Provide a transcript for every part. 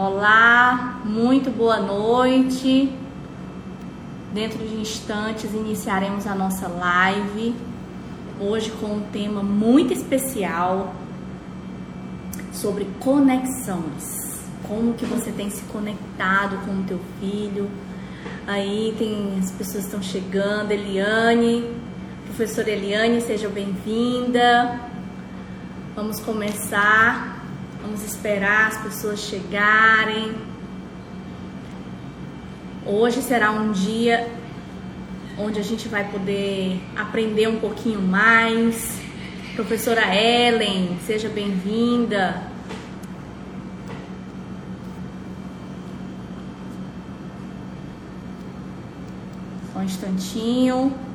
Olá, muito boa noite. Dentro de instantes iniciaremos a nossa live. Hoje com um tema muito especial sobre conexões. Como que você tem se conectado com o teu filho? Aí tem as pessoas estão chegando, Eliane, professora Eliane, seja bem-vinda. Vamos começar Vamos esperar as pessoas chegarem. Hoje será um dia onde a gente vai poder aprender um pouquinho mais. Professora Ellen, seja bem-vinda. Um instantinho.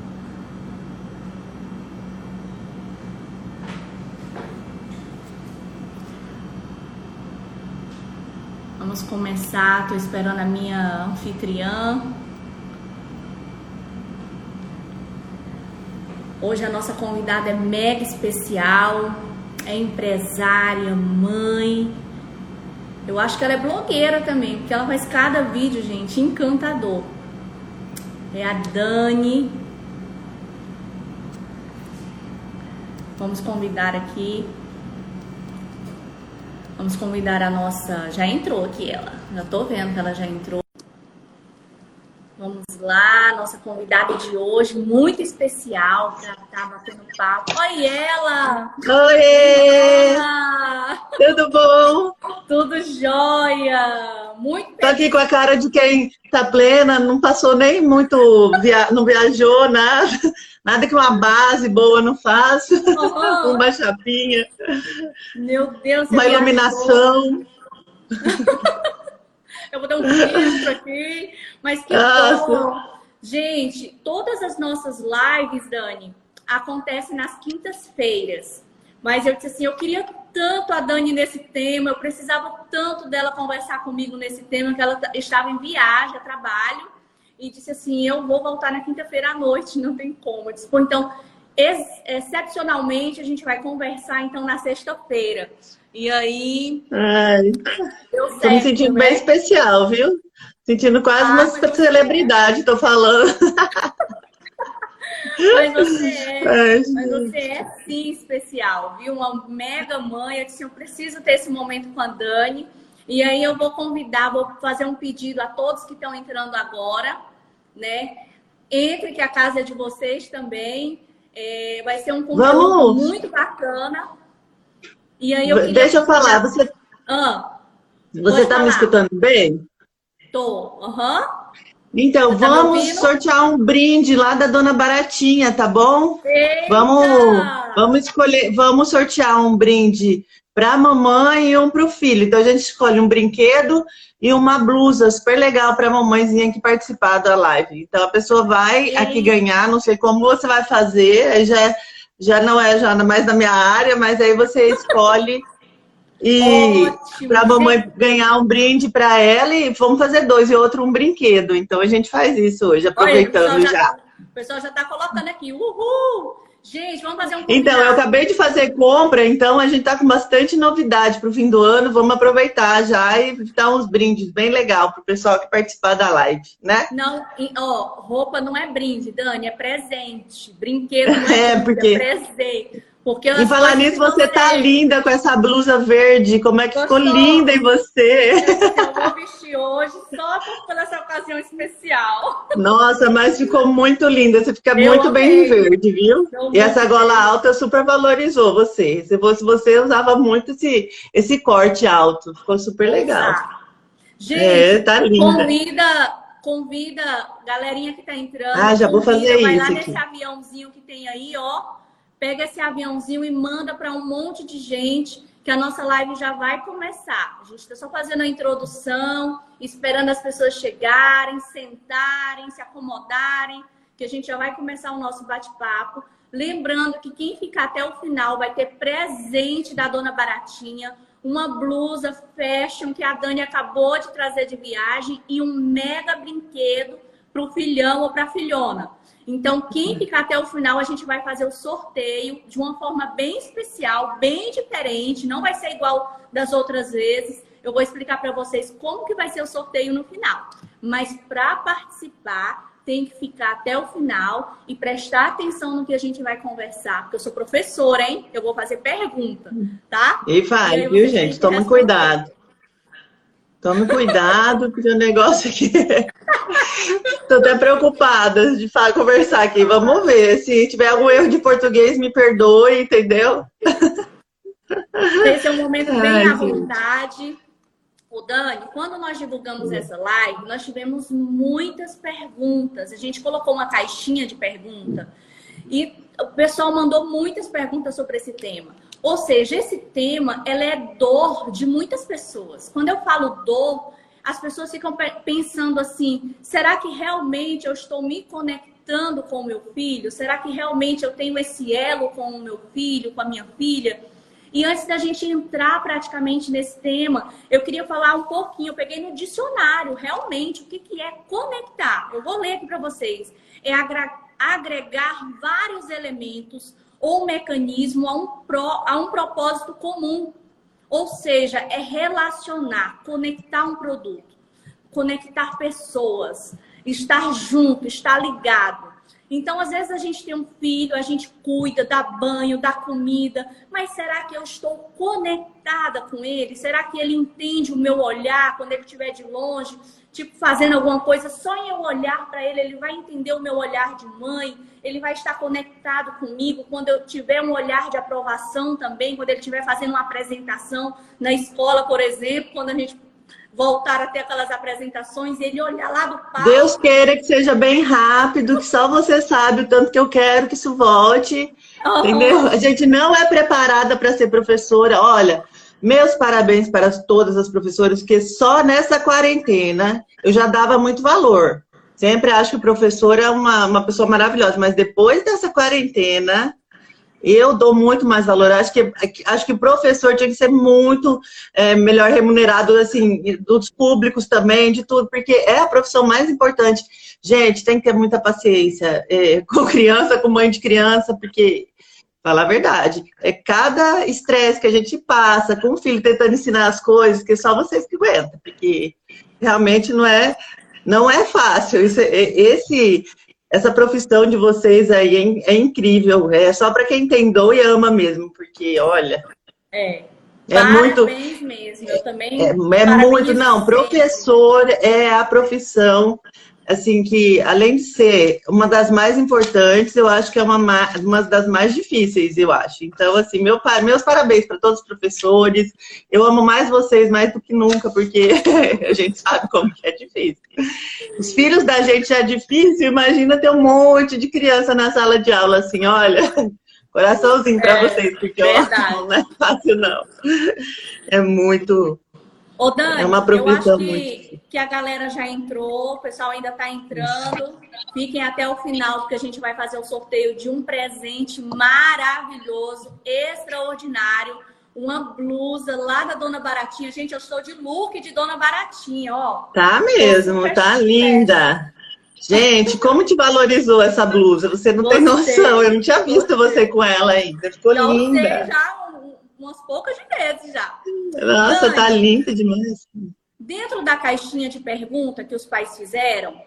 Vamos começar. Estou esperando a minha anfitriã. Hoje a nossa convidada é mega especial, é empresária, mãe. Eu acho que ela é blogueira também, porque ela faz cada vídeo, gente, encantador. É a Dani. Vamos convidar aqui Vamos convidar a nossa. Já entrou aqui ela. Já tô vendo que ela já entrou. Vamos lá, nossa convidada de hoje, muito especial para tá batendo papo. Oi, ela! Oi! Tudo bom? Tudo jóia! Muito Tô aqui com a cara de quem tá plena, não passou nem muito, via... não viajou, nada. Nada que uma base boa não faça. Uhum. uma chapinha. Meu Deus, Uma iluminação. Eu vou dar um filtro aqui. Mas que Nossa. bom! Gente, todas as nossas lives, Dani, acontecem nas quintas-feiras. Mas eu disse assim, eu queria tanto a Dani nesse tema, eu precisava tanto dela conversar comigo nesse tema, que ela estava em viagem, a trabalho e disse assim: Eu vou voltar na quinta-feira à noite, não tem como. Eu disse, Pô, então, ex excepcionalmente, a gente vai conversar então na sexta-feira. E aí. Ai, deu certo, me sentindo né? bem especial, viu? Sentindo quase ah, uma celebridade, tô falando. Mas você é, Ai, mas você é sim especial, viu? Uma mega mãe. Eu disse, eu preciso ter esse momento com a Dani. E aí eu vou convidar, vou fazer um pedido a todos que estão entrando agora, né? Entre que a casa é de vocês também. É, vai ser um conteúdo Vamos. muito bacana. E aí eu queria... Deixa eu falar, você. Ah, você está me escutando bem? Tô, aham. Uhum. Então, tá vamos sortear um brinde lá da Dona Baratinha, tá bom? Eita! Vamos, vamos escolher, vamos sortear um brinde para a mamãe e um para o filho. Então a gente escolhe um brinquedo e uma blusa super legal para a mamãezinha que participar da live. Então a pessoa vai aqui ganhar, não sei como você vai fazer, já, já não é já mais da minha área, mas aí você escolhe e para a mamãe ganhar um brinde para ela e vamos fazer dois e outro um brinquedo. Então a gente faz isso hoje, aproveitando Olha, o já. já. O pessoal já está colocando aqui, uhul! Gente, vamos fazer um Então, eu acabei de fazer compra, então a gente está com bastante novidade para o fim do ano. Vamos aproveitar já e dar uns brindes bem legal para o pessoal que participar da live, né? Não, ó, roupa não é brinde, Dani, é presente. Brinquedo não é, é brinde, porque... é presente. Porque e falar nisso, você tá linda com essa blusa verde. Como é que ficou linda em você? Eu vou vestir hoje só por essa ocasião especial. Nossa, mas ficou muito linda. Você fica eu muito amei. bem verde, viu? Eu e essa gola alta super valorizou você. Se fosse você, usava muito esse, esse corte alto. Ficou super legal. Gente, é, tá linda. convida, convida galerinha que tá entrando. Ah, já vou fazer vai isso. Vai lá aqui. nesse aviãozinho que tem aí, ó pega esse aviãozinho e manda para um monte de gente, que a nossa live já vai começar. A gente está só fazendo a introdução, esperando as pessoas chegarem, sentarem, se acomodarem, que a gente já vai começar o nosso bate-papo. Lembrando que quem ficar até o final vai ter presente da Dona Baratinha, uma blusa fashion que a Dani acabou de trazer de viagem e um mega brinquedo para o filhão ou para a filhona. Então, quem ficar até o final, a gente vai fazer o sorteio de uma forma bem especial, bem diferente, não vai ser igual das outras vezes. Eu vou explicar para vocês como que vai ser o sorteio no final. Mas para participar, tem que ficar até o final e prestar atenção no que a gente vai conversar, porque eu sou professora, hein? Eu vou fazer pergunta, tá? E vai, e viu, gente? Toma cuidado. Tome cuidado, porque o negócio aqui. Estou até preocupada de falar, conversar aqui. Vamos ver. Se tiver algum erro de português, me perdoe, entendeu? Esse é um momento bem Ai, à vontade. O Dani, quando nós divulgamos essa live, nós tivemos muitas perguntas. A gente colocou uma caixinha de pergunta e o pessoal mandou muitas perguntas sobre esse tema. Ou seja, esse tema, ela é dor de muitas pessoas. Quando eu falo dor, as pessoas ficam pensando assim: será que realmente eu estou me conectando com o meu filho? Será que realmente eu tenho esse elo com o meu filho, com a minha filha? E antes da gente entrar praticamente nesse tema, eu queria falar um pouquinho. Eu peguei no dicionário, realmente, o que, que é conectar. Eu vou ler aqui para vocês. É agregar vários elementos ou mecanismo a um, pro, a um propósito comum. Ou seja, é relacionar, conectar um produto, conectar pessoas, estar junto, estar ligado. Então, às vezes a gente tem um filho, a gente cuida, dá banho, dá comida, mas será que eu estou conectada com ele? Será que ele entende o meu olhar quando ele estiver de longe, tipo fazendo alguma coisa? Só em eu olhar para ele, ele vai entender o meu olhar de mãe, ele vai estar conectado comigo quando eu tiver um olhar de aprovação também, quando ele estiver fazendo uma apresentação na escola, por exemplo, quando a gente voltar a ter aquelas apresentações e ele olhar lá do palco. Deus queira que seja bem rápido, que só você sabe o tanto que eu quero que isso volte. Uhum. Entendeu? A gente não é preparada para ser professora. Olha, meus parabéns para todas as professoras, porque só nessa quarentena eu já dava muito valor. Sempre acho que o professor é uma, uma pessoa maravilhosa, mas depois dessa quarentena, eu dou muito mais valor. Acho que, acho que o professor tinha que ser muito é, melhor remunerado, assim, dos públicos também, de tudo, porque é a profissão mais importante. Gente, tem que ter muita paciência é, com criança, com mãe de criança, porque, falar a verdade, é cada estresse que a gente passa com o filho tentando ensinar as coisas, que só vocês que aguentam, porque realmente não é não é fácil. Isso, é, esse, essa profissão de vocês aí é, é incrível. É só para quem tem dor e ama mesmo, porque olha. É. É muito. mesmo. Eu também. É, é muito. Não, professor é a profissão assim, que além de ser uma das mais importantes, eu acho que é uma, uma das mais difíceis, eu acho. Então, assim, meu, meus parabéns para todos os professores. Eu amo mais vocês mais do que nunca, porque a gente sabe como que é difícil. Os filhos da gente já é difícil, imagina ter um monte de criança na sala de aula, assim, olha. Coraçãozinho para é, vocês, porque ó, não é fácil, não. É muito, Ô, Dani, é uma eu acho que, muito... que a galera já entrou, o pessoal ainda está entrando. Fiquem até o final, porque a gente vai fazer o sorteio de um presente maravilhoso, extraordinário. Uma blusa lá da Dona Baratinha. Gente, eu estou de look de Dona Baratinha, ó. Tá mesmo, tá linda. Gente, como te valorizou essa blusa? Você não tem noção. Eu não tinha visto você com ela ainda. Ficou linda. Já umas poucas de vezes já. Nossa, Dani, tá linda demais. Dentro da caixinha de pergunta que os pais fizeram,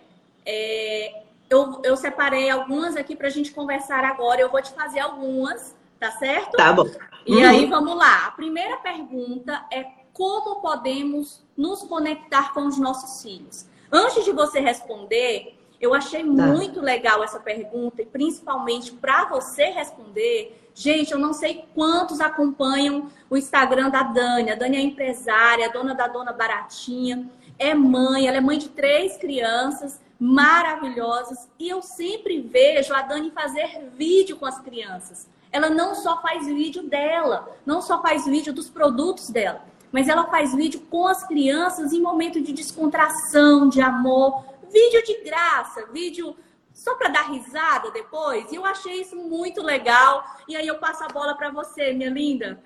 é, eu, eu separei algumas aqui para a gente conversar agora. Eu vou te fazer algumas, tá certo? Tá bom. E uhum. aí, vamos lá. A primeira pergunta é como podemos nos conectar com os nossos filhos? Antes de você responder, eu achei tá. muito legal essa pergunta e principalmente para você responder, Gente, eu não sei quantos acompanham o Instagram da Dani. A Dani é empresária, dona da Dona Baratinha, é mãe, ela é mãe de três crianças maravilhosas e eu sempre vejo a Dani fazer vídeo com as crianças. Ela não só faz vídeo dela, não só faz vídeo dos produtos dela, mas ela faz vídeo com as crianças em momento de descontração, de amor, vídeo de graça, vídeo só para dar risada depois. E eu achei isso muito legal. E aí eu passo a bola para você, minha linda.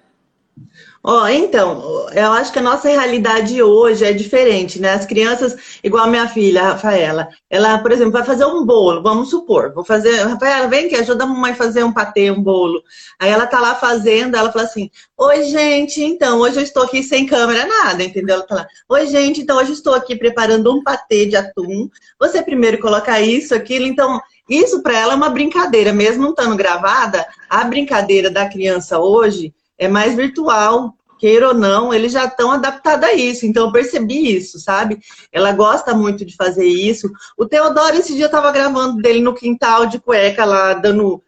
Ó, oh, então, eu acho que a nossa realidade hoje é diferente, né? As crianças, igual a minha filha, a Rafaela, ela, por exemplo, vai fazer um bolo, vamos supor, vou fazer, Rafaela, vem aqui, ajuda a mamãe a fazer um patê, um bolo. Aí ela tá lá fazendo, ela fala assim, oi, gente, então, hoje eu estou aqui sem câmera, nada, entendeu? Ela fala, oi, gente, então, hoje eu estou aqui preparando um patê de atum, você primeiro coloca isso, aquilo, então, isso para ela é uma brincadeira, mesmo não estando gravada, a brincadeira da criança hoje é mais virtual, queira ou não, eles já estão adaptados a isso. Então, eu percebi isso, sabe? Ela gosta muito de fazer isso. O Teodoro, esse dia, estava gravando dele no quintal de cueca lá, dando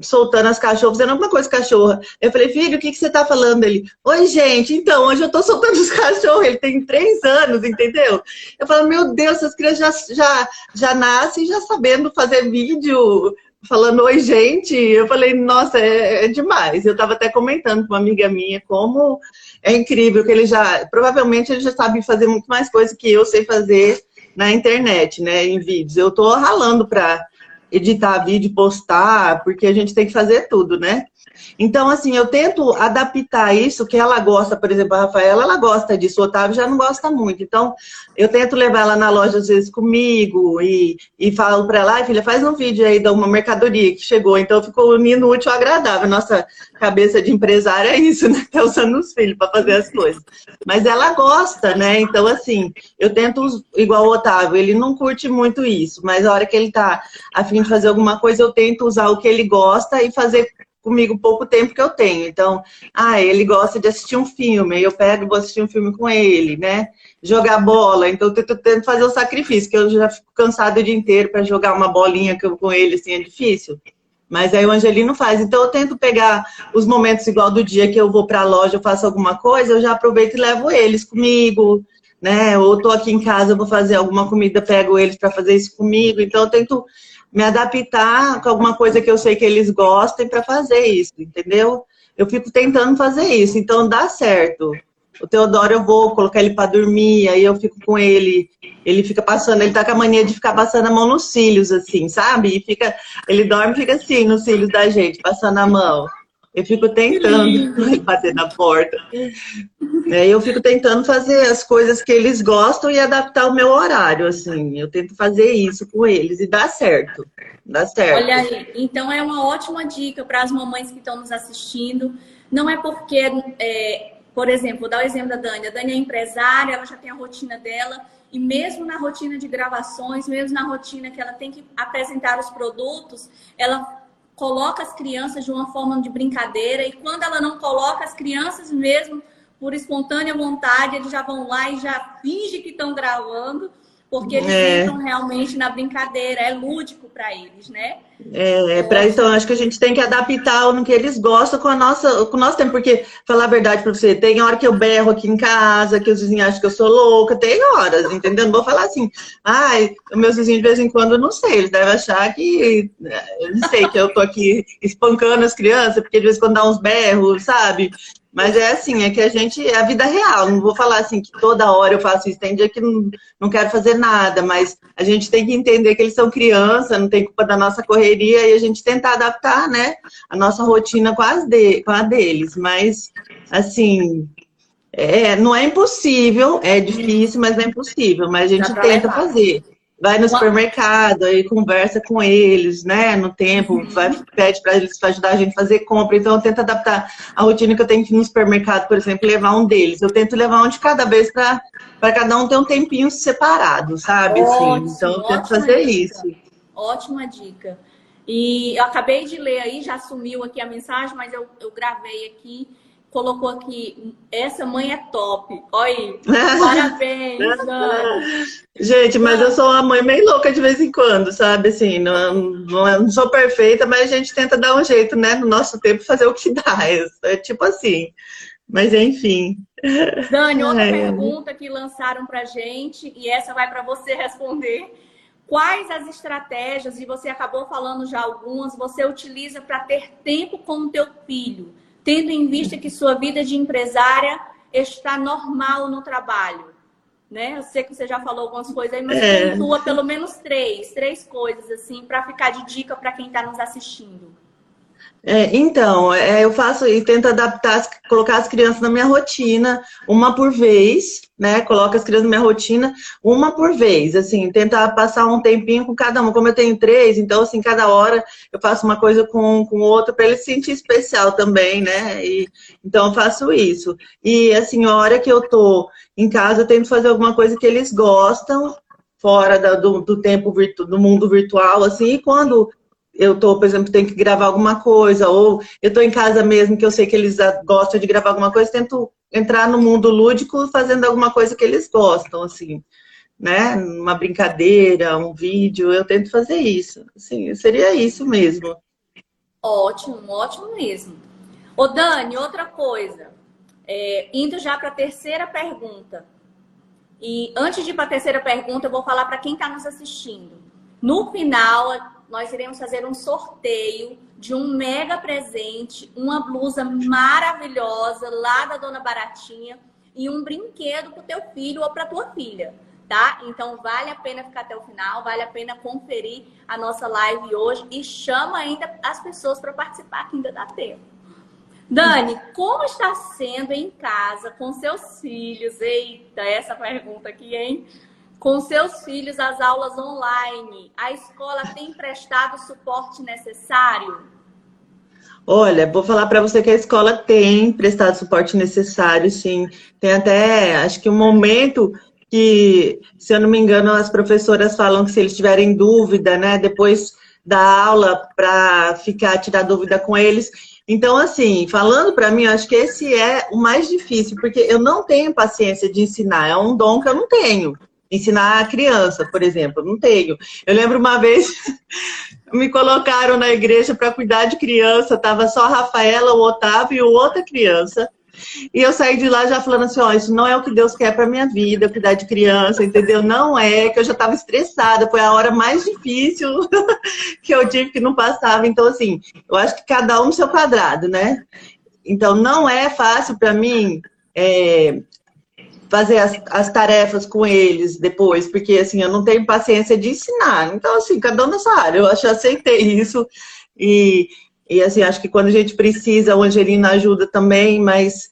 soltando as cachorras, fazendo alguma coisa cachorra. Eu falei, filho, o que, que você tá falando? Ele, oi, gente, então, hoje eu tô soltando os cachorros, ele tem três anos, entendeu? Eu falo, meu Deus, essas crianças já, já, já nascem já sabendo fazer vídeo, falando oi, gente. Eu falei, nossa, é, é demais. Eu estava até comentando com uma amiga minha como é incrível que ele já, provavelmente ele já sabe fazer muito mais coisa que eu sei fazer na internet, né, em vídeos. Eu estou ralando para editar vídeo, postar, porque a gente tem que fazer tudo, né? Então, assim, eu tento adaptar isso, que ela gosta, por exemplo, a Rafaela, ela gosta disso, o Otávio já não gosta muito. Então, eu tento levar ela na loja, às vezes, comigo, e, e falo para ela, filha, faz um vídeo aí de uma mercadoria que chegou. Então, ficou unindo útil agradável. Nossa cabeça de empresária é isso, né? Tá usando os filhos para fazer as coisas. Mas ela gosta, né? Então, assim, eu tento, igual o Otávio, ele não curte muito isso, mas a hora que ele tá afim de fazer alguma coisa, eu tento usar o que ele gosta e fazer comigo pouco tempo que eu tenho. Então, ah, ele gosta de assistir um filme, eu pego e vou assistir um filme com ele, né? Jogar bola, então eu tento, fazer o sacrifício, que eu já fico cansado o dia inteiro para jogar uma bolinha com ele, assim, é difícil. Mas aí o Angelino faz. Então eu tento pegar os momentos igual do dia que eu vou para a loja, eu faço alguma coisa, eu já aproveito e levo eles comigo, né? Ou tô aqui em casa, eu vou fazer alguma comida, pego eles para fazer isso comigo. Então eu tento me adaptar com alguma coisa que eu sei que eles gostem para fazer isso, entendeu? Eu fico tentando fazer isso, então dá certo. O Teodoro eu vou colocar ele para dormir, aí eu fico com ele, ele fica passando, ele tá com a mania de ficar passando a mão nos cílios, assim, sabe? E fica, ele dorme e fica assim nos cílios da gente, passando a mão. Eu fico tentando bater na porta. É, eu fico tentando fazer as coisas que eles gostam e adaptar o meu horário, assim. Eu tento fazer isso com eles e dá certo. Dá certo. Olha aí, então é uma ótima dica para as mamães que estão nos assistindo. Não é porque, é, por exemplo, vou dar o exemplo da Dani. A Dani é empresária, ela já tem a rotina dela. E mesmo na rotina de gravações, mesmo na rotina que ela tem que apresentar os produtos, ela coloca as crianças de uma forma de brincadeira e quando ela não coloca as crianças mesmo por espontânea vontade, eles já vão lá e já fingem que estão gravando, porque eles é. entram realmente na brincadeira, é lúdico para eles, né? É, é para então acho que a gente tem que adaptar no que eles gostam com a nossa, com o nosso tempo, porque falar a verdade para você, tem hora que eu berro aqui em casa, que os vizinhos acham que eu sou louca, tem horas, entendeu? Não vou falar assim, ai, meus vizinhos de vez em quando não sei, eles devem achar que eu não sei que eu tô aqui espancando as crianças, porque de vez em quando dá uns berros, sabe? Mas é assim, é que a gente, é a vida real. Não vou falar assim que toda hora eu faço isso. Tem dia que não, não quero fazer nada, mas a gente tem que entender que eles são criança, não tem culpa da nossa correria e a gente tentar adaptar, né, a nossa rotina com, as de, com a deles. Mas, assim, é, não é impossível, é difícil, mas não é impossível. Mas a gente tenta fazer vai no supermercado e conversa com eles, né, no tempo, uhum. vai, pede para eles pra ajudar a gente a fazer compra. Então, eu tento adaptar a rotina que eu tenho que ir no supermercado, por exemplo, levar um deles. Eu tento levar um de cada vez para cada um ter um tempinho separado, sabe? Assim. Ótimo, assim. Então, eu tento fazer dica. isso. Ótima dica. E eu acabei de ler aí, já sumiu aqui a mensagem, mas eu, eu gravei aqui colocou aqui, essa mãe é top. Aí, parabéns. Gente, mas eu sou uma mãe meio louca de vez em quando, sabe? Assim, não, não, sou perfeita, mas a gente tenta dar um jeito, né? No nosso tempo, fazer o que dá. É, é tipo assim. Mas enfim. Dani, outra é. pergunta que lançaram pra gente, e essa vai para você responder. Quais as estratégias, e você acabou falando já algumas, você utiliza para ter tempo com o teu filho? Tendo em vista que sua vida de empresária está normal no trabalho? Né? Eu sei que você já falou algumas coisas aí, mas é. pontua pelo menos três, três coisas assim, para ficar de dica para quem está nos assistindo. É, então, é, eu faço e tento adaptar, colocar as crianças na minha rotina, uma por vez, né? Coloco as crianças na minha rotina, uma por vez, assim, tentar passar um tempinho com cada uma. Como eu tenho três, então, assim, cada hora eu faço uma coisa com o outro para ele se sentir especial também, né? E, então, eu faço isso. E, assim, a hora que eu tô em casa, eu tento fazer alguma coisa que eles gostam, fora da, do, do tempo virtu, do mundo virtual, assim, e quando eu tô, por exemplo, tenho que gravar alguma coisa, ou eu tô em casa mesmo, que eu sei que eles gostam de gravar alguma coisa, tento entrar no mundo lúdico fazendo alguma coisa que eles gostam, assim, né? Uma brincadeira, um vídeo, eu tento fazer isso. Assim, seria isso mesmo. Ótimo, ótimo mesmo. Ô Dani, outra coisa. É, indo já para a terceira pergunta. E antes de ir para a terceira pergunta, eu vou falar para quem está nos assistindo. No final, nós iremos fazer um sorteio de um mega presente, uma blusa maravilhosa lá da Dona Baratinha e um brinquedo para o teu filho ou para tua filha, tá? Então vale a pena ficar até o final, vale a pena conferir a nossa live hoje e chama ainda as pessoas para participar que ainda dá tempo. Dani, como está sendo em casa com seus filhos? Eita, essa pergunta aqui, hein? Com seus filhos as aulas online, a escola tem prestado o suporte necessário? Olha, vou falar para você que a escola tem prestado suporte necessário, sim. Tem até, acho que um momento que, se eu não me engano, as professoras falam que se eles tiverem dúvida, né, depois da aula, para ficar, tirar dúvida com eles. Então, assim, falando para mim, acho que esse é o mais difícil, porque eu não tenho paciência de ensinar, é um dom que eu não tenho ensinar a criança, por exemplo. Não tenho. Eu lembro uma vez, me colocaram na igreja para cuidar de criança, tava só a Rafaela, o Otávio e outra criança. E eu saí de lá já falando assim, ó, oh, isso não é o que Deus quer para minha vida, cuidar de criança, entendeu? Não é, que eu já estava estressada, foi a hora mais difícil que eu tive que não passava. Então, assim, eu acho que cada um no seu quadrado, né? Então, não é fácil para mim é, fazer as, as tarefas com eles depois, porque assim, eu não tenho paciência de ensinar. Então, assim, cada um na sua área. Eu acho que aceitei isso. E, e assim, acho que quando a gente precisa, o Angelina ajuda também, mas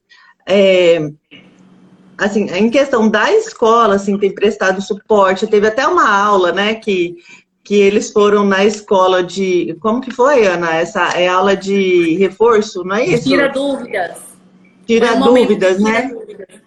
é, assim, em questão da escola, assim, tem prestado suporte. Teve até uma aula, né, que, que eles foram na escola de. Como que foi, Ana? Essa é aula de reforço, não é isso? Tira dúvidas. Tira dúvidas, né? Tira dúvidas.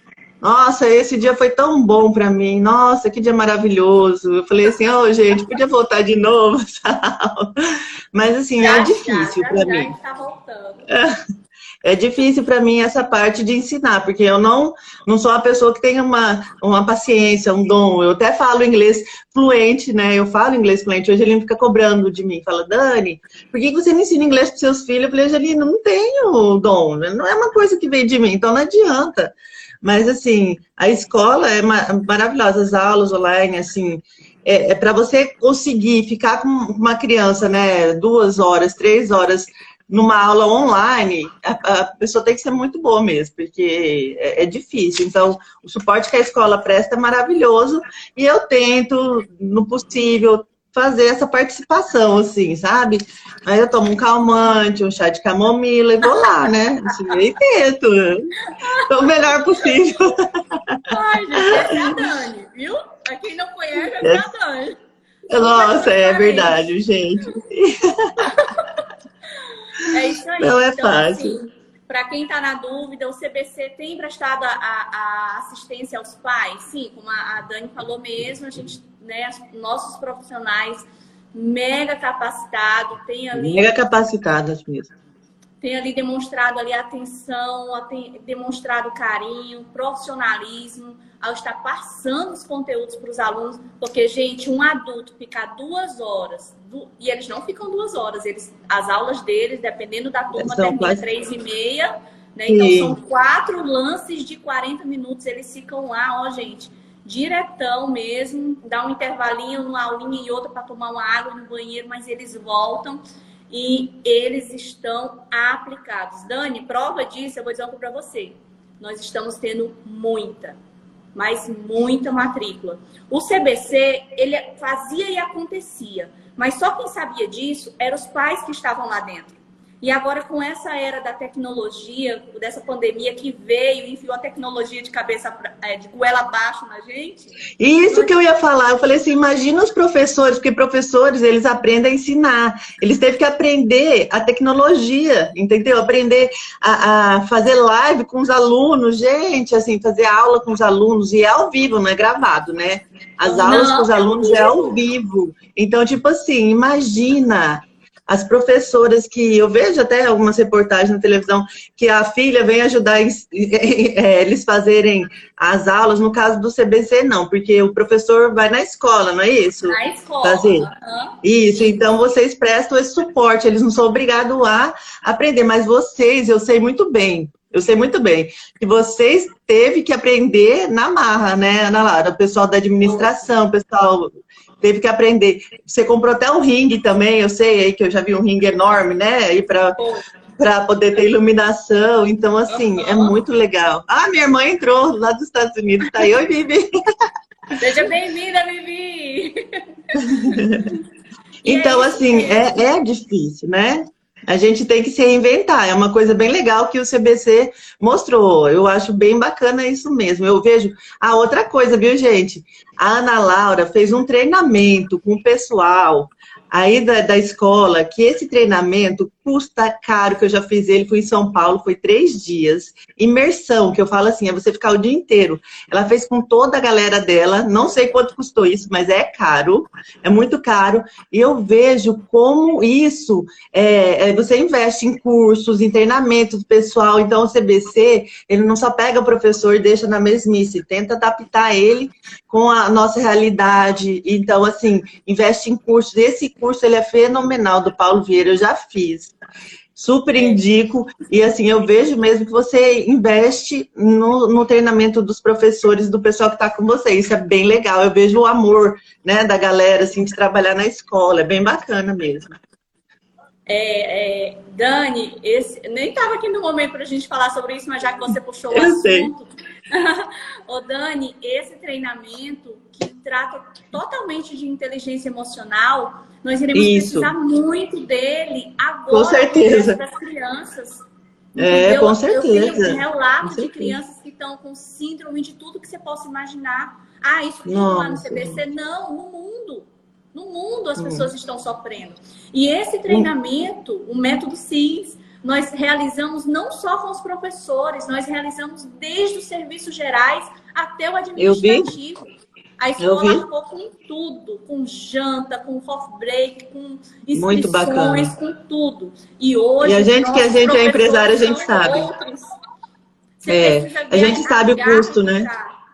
Nossa, esse dia foi tão bom para mim. Nossa, que dia maravilhoso. Eu falei assim, oh, gente, podia voltar de novo? Mas assim, é já, é difícil para mim. Tá voltando. É, é difícil para mim essa parte de ensinar, porque eu não, não sou a pessoa que tem uma, uma paciência, um dom. Eu até falo inglês fluente, né? Eu falo inglês fluente. Hoje ele fica cobrando de mim. Fala, Dani, por que você não ensina inglês para seus filhos? Eu falei, Angelina, não tenho dom. Não é uma coisa que vem de mim, então não adianta. Mas, assim, a escola é maravilhosa, as aulas online, assim, é, é para você conseguir ficar com uma criança, né, duas horas, três horas numa aula online, a, a pessoa tem que ser muito boa mesmo, porque é, é, difícil. Então, o suporte que a escola presta é maravilhoso e eu tento, no possível, fazer essa participação, assim, sabe? Aí eu tomo um calmante, um chá de camomila e vou lá, né? Assim, e tento. Então, o melhor possível. Ai, gente, essa é a Dani, viu? Pra quem não conhece, essa é a Dani. Nossa, é verdade, gente. É isso aí. Não é então, fácil. Assim, para quem está na dúvida, o CBC tem prestado a, a, assistência aos pais? Sim, como a, a Dani falou mesmo, a gente, né, nossos profissionais mega capacitados, tem ali... Mega capacitadas mesmo. Tem ali demonstrado ali atenção, demonstrado carinho, profissionalismo, ao estar passando os conteúdos para os alunos, porque, gente, um adulto ficar duas horas, e eles não ficam duas horas, eles, as aulas deles, dependendo da turma, terminam quase... três e meia, né? Então são quatro lances de 40 minutos, eles ficam lá, ó, gente, diretão mesmo, dá um intervalinho numa aulinha e outra para tomar uma água no banheiro, mas eles voltam e eles estão aplicados. Dani, prova disso, eu vou dizer algo para você. Nós estamos tendo muita, mas muita matrícula. O CBC, ele fazia e acontecia, mas só quem sabia disso eram os pais que estavam lá dentro. E agora, com essa era da tecnologia, dessa pandemia que veio enfiou a tecnologia de cabeça, é, de goela abaixo na gente. Isso que eu ia falar. Eu falei assim: imagina os professores, porque professores, eles aprendem a ensinar. Eles teve que aprender a tecnologia, entendeu? Aprender a, a fazer live com os alunos. Gente, assim, fazer aula com os alunos. E é ao vivo, não é gravado, né? As aulas não, com os é alunos é ao vivo. Então, tipo assim, imagina as professoras que eu vejo até algumas reportagens na televisão que a filha vem ajudar é, eles fazerem as aulas, no caso do CBC não, porque o professor vai na escola, não é isso? Na escola. Fazer. Uhum. Isso, então vocês prestam esse suporte, eles não são obrigados a aprender, mas vocês, eu sei muito bem, eu sei muito bem que vocês teve que aprender na marra, né, Ana Lara? O pessoal da administração, o pessoal teve que aprender. Você comprou até um ringue também, eu sei aí que eu já vi um ringue enorme, né? Aí para para poder ter iluminação. Então, assim, é muito legal. Ah, minha irmã entrou lá dos Estados Unidos. Tá aí, oi, Bibi. Seja bem-vinda, Bibi. então, assim, é, é difícil, né? A gente tem que se reinventar. É uma coisa bem legal que o CBC mostrou. Eu acho bem bacana isso mesmo. Eu vejo. Ah, outra coisa, viu, gente? A Ana Laura fez um treinamento com o pessoal aí da, da escola, que esse treinamento custa caro, que eu já fiz ele, fui em São Paulo, foi três dias. Imersão, que eu falo assim, é você ficar o dia inteiro. Ela fez com toda a galera dela, não sei quanto custou isso, mas é caro, é muito caro. E eu vejo como isso, é, é, você investe em cursos, em treinamentos pessoal. Então, o CBC, ele não só pega o professor e deixa na mesmice, tenta adaptar ele com a nossa realidade. Então, assim, investe em cursos. Esse curso, ele é fenomenal, do Paulo Vieira, eu já fiz. Super indico. E assim, eu vejo mesmo que você investe no, no treinamento dos professores, do pessoal que está com você. Isso é bem legal. Eu vejo o amor né, da galera assim, de trabalhar na escola. É bem bacana mesmo. É, é, Dani, esse, nem estava aqui no momento para a gente falar sobre isso, mas já que você puxou o eu assunto. Ô Dani, esse treinamento que trata totalmente de inteligência emocional, nós iremos Isso. precisar muito dele agora com certeza. das crianças. É, com certeza. Eu tenho relatos de crianças que estão com síndrome de tudo que você possa imaginar. Ah, isso não lá no CBC. Não, no mundo. No mundo as hum. pessoas estão sofrendo. E esse treinamento, o método CIS, nós realizamos não só com os professores, nós realizamos desde os serviços gerais até o administrativo. A escola ficou com tudo, com janta, com off break, com inscrições, com tudo. E hoje. E a gente que a gente é empresária, a gente sabe. Outros, é, a gente sabe o custo, né?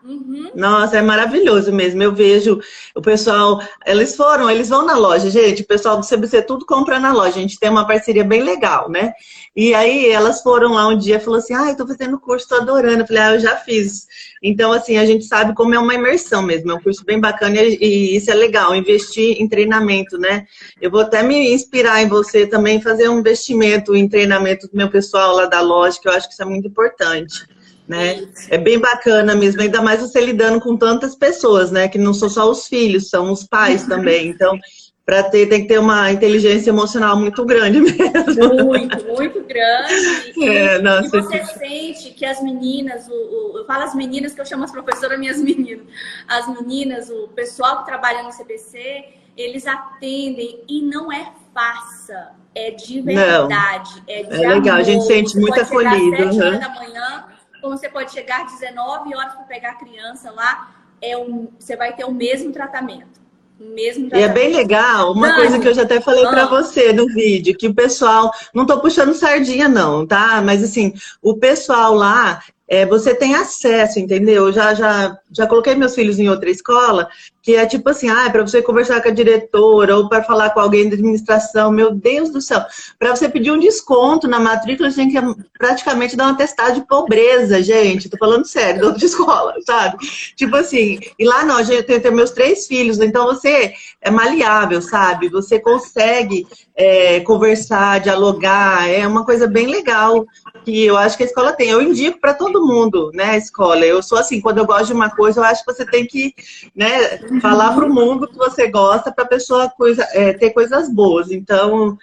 Uhum. Nossa, é maravilhoso mesmo. Eu vejo o pessoal, eles foram, eles vão na loja, gente. O pessoal do CBC tudo compra na loja. A gente tem uma parceria bem legal, né? E aí elas foram lá um dia e falou assim: Ah, eu tô fazendo curso, tô adorando. Eu falei, ah, eu já fiz. Então, assim, a gente sabe como é uma imersão mesmo. É um curso bem bacana e, isso é legal, investir em treinamento, né? Eu vou até me inspirar em você também fazer um investimento em treinamento do meu pessoal lá da loja, que eu acho que isso é muito importante né? É bem bacana mesmo, ainda mais você lidando com tantas pessoas, né? Que não são só os filhos, são os pais também. Então, para ter, tem que ter uma inteligência emocional muito grande mesmo. Muito, muito grande. É, nossa, e você sente que as meninas, o, o, eu falo as meninas, que eu chamo as professoras minhas meninas, as meninas, o pessoal que trabalha no CPC, eles atendem e não é farsa, é de verdade, não, é de É legal, amor. a gente sente você muito acolhido. Às uhum. da manhã, como você pode chegar 19 horas para pegar a criança lá, é um, você vai ter o mesmo tratamento. O mesmo tratamento. E é bem legal, uma coisa que eu já até falei para você no vídeo, que o pessoal, não estou puxando sardinha não, tá? Mas assim, o pessoal lá, é, você tem acesso, entendeu? Eu já, já, já coloquei meus filhos em outra escola que é tipo assim, ah, para você conversar com a diretora ou para falar com alguém da administração, meu Deus do céu, para você pedir um desconto na matrícula, você tem que praticamente dar um atestado de pobreza, gente, tô falando sério, da outra escola, sabe? Tipo assim, e lá não, gente tem, tem meus três filhos, então você é maleável, sabe? Você consegue é, conversar, dialogar, é uma coisa bem legal que eu acho que a escola tem. Eu indico para todo mundo, né, a escola. Eu sou assim, quando eu gosto de uma coisa, eu acho que você tem que, né, falar para o mundo que você gosta para a pessoa coisa, é, ter coisas boas. Então,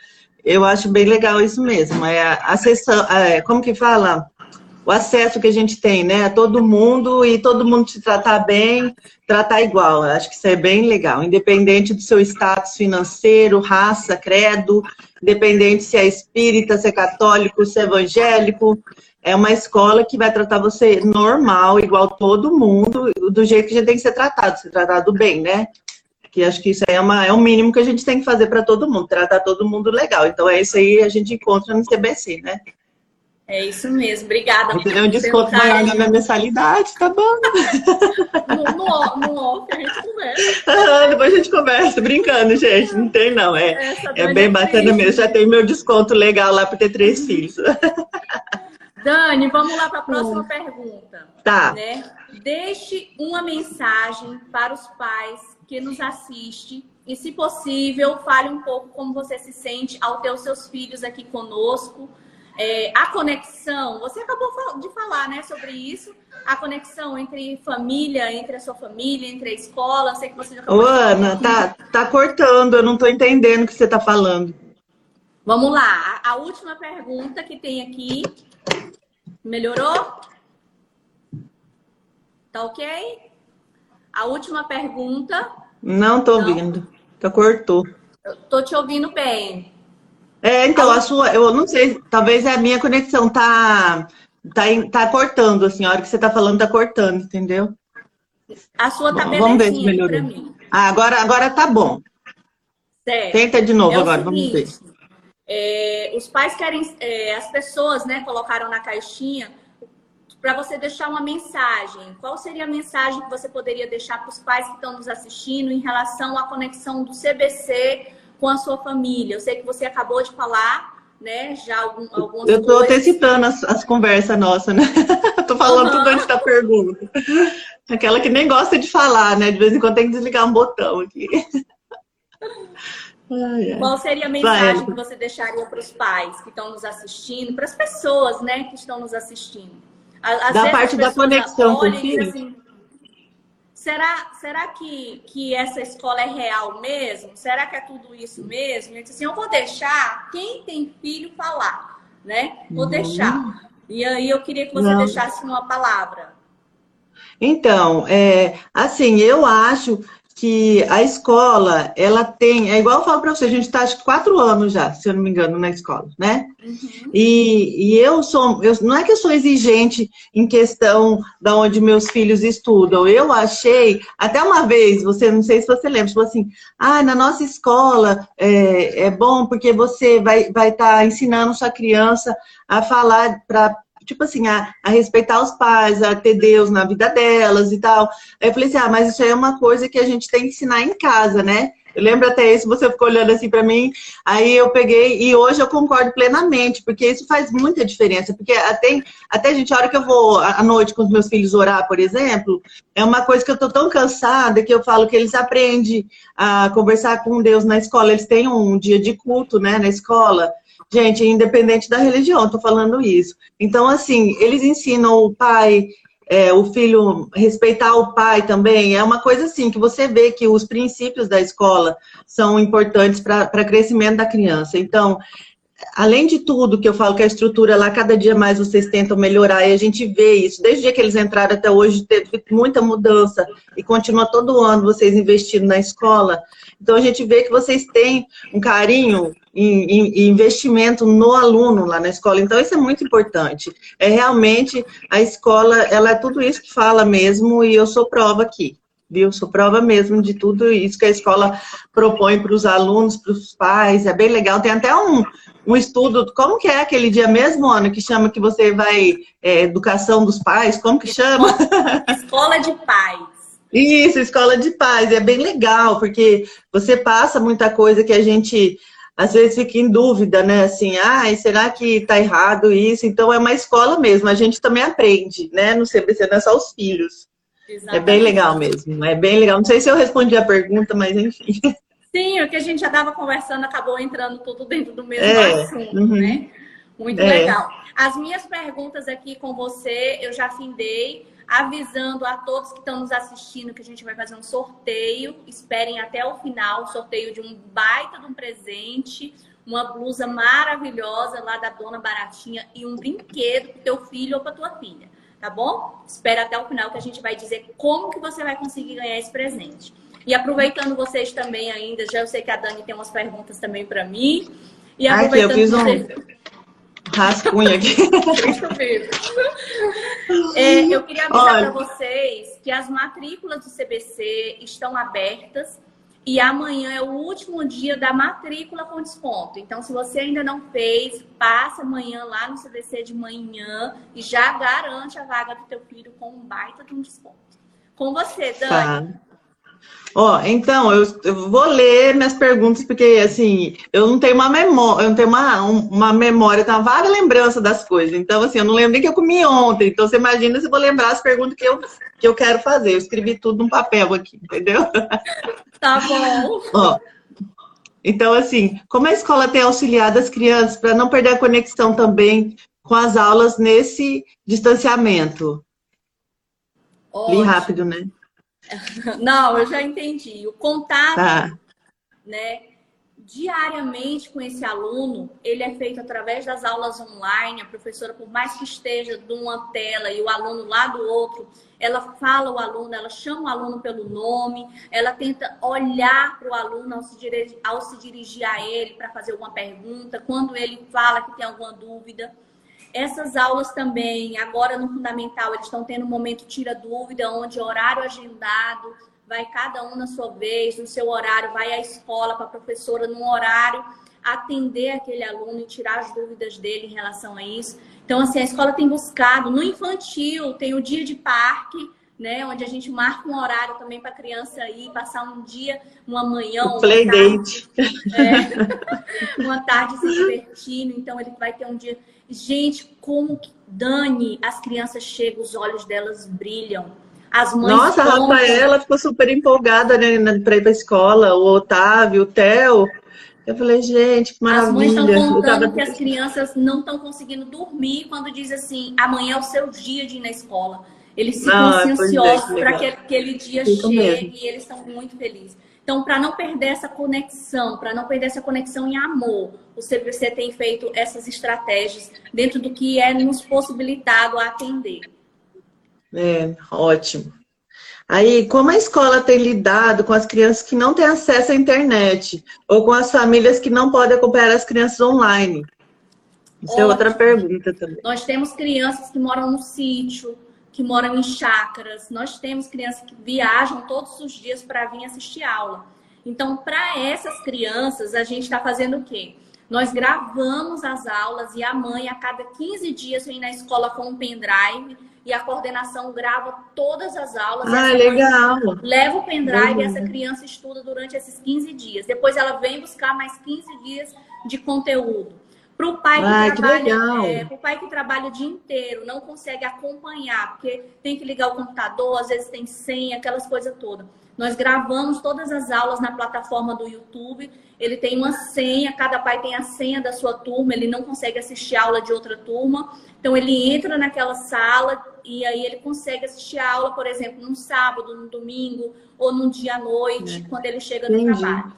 eu acho bem legal isso mesmo. É a sessão, é, como que fala? O acesso que a gente tem, né? A todo mundo e todo mundo te tratar bem, tratar igual. Eu acho que isso é bem legal, independente do seu status financeiro, raça, credo, independente se é espírita, se é católico, se é evangélico. É uma escola que vai tratar você normal, igual todo mundo, do jeito que a gente tem que ser tratado, ser tratado bem, né? Que acho que isso é, uma, é o mínimo que a gente tem que fazer para todo mundo, tratar todo mundo legal. Então é isso aí a gente encontra no CBC, né? É isso mesmo, obrigada. Você tem um desconto maior na minha mensalidade, tá bom? no, no, no off a gente conversa. Ah, depois a gente conversa, brincando, gente. Não tem, não. É, é bem bacana mesmo. Já tem meu desconto legal lá para ter três filhos. Dani, vamos lá para a próxima hum. pergunta. Tá. Né? Deixe uma mensagem para os pais que nos assiste e, se possível, fale um pouco como você se sente ao ter os seus filhos aqui conosco. É, a conexão, você acabou de falar, né, sobre isso, a conexão entre família, entre a sua família, entre a escola, sei que você já Ô, Ana, tá, tá cortando, eu não tô entendendo o que você tá falando. Vamos lá, a última pergunta que tem aqui, melhorou? Tá ok? A última pergunta. Não tô ouvindo. Tá cortou. Eu tô te ouvindo bem. É, então, a, a sua, eu não sei, talvez a minha conexão tá, tá, tá cortando, assim, a hora que você tá falando tá cortando, entendeu? A sua tá bem Vamos ver se melhorou. Mim. Ah, agora, agora tá bom. Certo. Tenta de novo é agora, seguinte, vamos ver. É, os pais querem, é, as pessoas, né, colocaram na caixinha para você deixar uma mensagem. Qual seria a mensagem que você poderia deixar para os pais que estão nos assistindo em relação à conexão do CBC com a sua família? Eu sei que você acabou de falar, né? Já algum, algumas Eu estou até citando as, as conversas nossas, né? Estou falando uhum. tudo antes da pergunta. Aquela que nem gosta de falar, né? De vez em quando tem que desligar um botão aqui. Ai, ai. Qual seria a mensagem Vai. que você deixaria para os pais que estão nos assistindo, para as pessoas, né, que estão nos assistindo? Às da parte da conexão com o filho? Assim, será, será que, que essa escola é real mesmo? Será que é tudo isso mesmo? E assim, eu vou deixar quem tem filho falar, né? Vou uhum. deixar. E aí eu queria que você Não. deixasse uma palavra. Então, é, assim, eu acho que a escola, ela tem, é igual eu falo para você, a gente está acho que quatro anos já, se eu não me engano, na escola, né? Uhum. E, e eu sou, eu, não é que eu sou exigente em questão da onde meus filhos estudam, eu achei, até uma vez, você, não sei se você lembra, tipo assim, ah, na nossa escola é, é bom porque você vai estar vai tá ensinando sua criança a falar para tipo assim, a, a, respeitar os pais, a ter Deus na vida delas e tal. Aí eu falei assim, ah, mas isso aí é uma coisa que a gente tem que ensinar em casa, né? Eu lembro até isso, você ficou olhando assim para mim, aí eu peguei, e hoje eu concordo plenamente, porque isso faz muita diferença, porque até, até gente, a hora que eu vou à noite com os meus filhos orar, por exemplo, é uma coisa que eu tô tão cansada que eu falo que eles aprendem a conversar com Deus na escola, eles têm um dia de culto, né, na escola, Gente, independente da religião, estou falando isso. Então, assim, eles ensinam o pai, é, o filho respeitar o pai também. É uma coisa assim que você vê que os princípios da escola são importantes para o crescimento da criança. Então, além de tudo que eu falo que a estrutura lá, cada dia mais vocês tentam melhorar e a gente vê isso. Desde o dia que eles entraram até hoje, teve muita mudança e continua todo ano vocês investindo na escola. Então a gente vê que vocês têm um carinho e investimento no aluno lá na escola. Então, isso é muito importante. É realmente, a escola, ela é tudo isso que fala mesmo, e eu sou prova aqui, viu? Sou prova mesmo de tudo isso que a escola propõe para os alunos, para os pais, é bem legal. Tem até um, um estudo, como que é aquele dia mesmo, Ana, que chama que você vai, é, educação dos pais, como que chama? Escola de pais. Isso, escola de paz, é bem legal, porque você passa muita coisa que a gente às vezes fica em dúvida, né? Assim, ah, será que tá errado isso? Então é uma escola mesmo, a gente também aprende, né? No CBC não é só os filhos. Exatamente. É bem legal mesmo, é bem legal. Não sei se eu respondi a pergunta, mas enfim. Sim, o que a gente já estava conversando acabou entrando tudo dentro do mesmo é, assunto, uhum. né? Muito é. legal. As minhas perguntas aqui com você, eu já findei avisando a todos que estão nos assistindo que a gente vai fazer um sorteio. Esperem até o final, sorteio de um baita de um presente, uma blusa maravilhosa lá da Dona Baratinha e um brinquedo para teu filho ou para tua filha, tá bom? Espera até o final que a gente vai dizer como que você vai conseguir ganhar esse presente. E aproveitando vocês também ainda, já eu sei que a Dani tem umas perguntas também para mim. E aproveitando Ai, eu fiz vocês... rascunho aqui. é, eu queria avisar para vocês que as matrículas do CBC estão abertas e amanhã é o último dia da matrícula com desconto. Então, se você ainda não fez, passa amanhã lá no CBC de manhã e já garante a vaga do teu filho com um baita de um desconto. Com você, Dani. Tá. Ó, então, eu, eu, vou ler minhas perguntas, porque, assim, eu não tenho uma memória, eu não tenho uma, uma memória, tenho uma vaga lembrança das coisas. Então, assim, eu não lembro nem que eu comi ontem. Então, você imagina se eu vou lembrar as perguntas que eu, que eu quero fazer. Eu escrevi tudo num papel aqui, entendeu? Tá bom. Ó, então, assim, como a escola tem auxiliado as crianças para não perder a conexão também com as aulas nesse distanciamento? Ótimo. Li rápido, né? Não, eu já entendi. O contato, tá. né, diariamente com esse aluno, ele é feito através das aulas online. A professora, por mais que esteja de uma tela e o aluno lá do outro, ela fala o aluno, ela chama o aluno pelo nome, ela tenta olhar para o aluno ao se, dirigir, ao se dirigir a ele para fazer alguma pergunta, quando ele fala que tem alguma dúvida. Essas aulas também, agora no Fundamental, eles estão tendo um momento tira dúvida, onde horário agendado, vai cada um na sua vez, no seu horário, vai à escola para a professora no horário atender aquele aluno e tirar as dúvidas dele em relação a isso. Então, assim, a escola tem buscado, no infantil, tem o dia de parque, né? Onde a gente marca um horário também para a criança ir, passar um dia, uma manhã, uma tarde, é, uma tarde se divertindo. Então, ele vai ter um dia Gente, como que Dani, as crianças chegam, os olhos delas brilham. As mães Nossa, contam... a Rafaela ficou super empolgada né, para ir para a escola, o Otávio, o Theo. Eu falei, gente, que maravilha. As mães estão contando tava... que as crianças não estão conseguindo dormir quando diz assim, amanhã é o seu dia de ir na escola. Eles ficam ah, ansiosos para que aquele dia Fico chegue mesmo. e eles estão muito felizes. Então, para não perder essa conexão, para não perder essa conexão em amor, o CBC tem feito essas estratégias dentro do que é nos possibilitado a atender. É, ótimo. Aí, como a escola tem lidado com as crianças que não têm acesso à internet ou com as famílias que não podem acompanhar as crianças online? Isso Ótimo. é outra pergunta também. Nós temos crianças que moram no sítio, que moram em chácaras. Nós temos crianças que viajam todos os dias para vir assistir aula. Então, para essas crianças, a gente está fazendo o quê? Nós gravamos as aulas e a mãe, a cada 15 dias, vem na escola com um pendrive e a coordenação grava todas as aulas. Ah, legal. Leva o pendrive e essa criança estuda durante esses 15 dias. Depois ela vem buscar mais 15 dias de conteúdo. Para o pai que, Ai, trabalha, que é, pro pai que trabalha o dia inteiro, não consegue acompanhar, porque tem que ligar o computador, às vezes tem senha, aquelas coisas todas. Nós gravamos todas as aulas na plataforma do YouTube. Ele tem uma senha, cada pai tem a senha da sua turma, ele não consegue assistir a aula de outra turma. Então ele entra naquela sala e aí ele consegue assistir a aula, por exemplo, num sábado, num domingo ou num dia à noite, é. quando ele chega no Entendi. trabalho.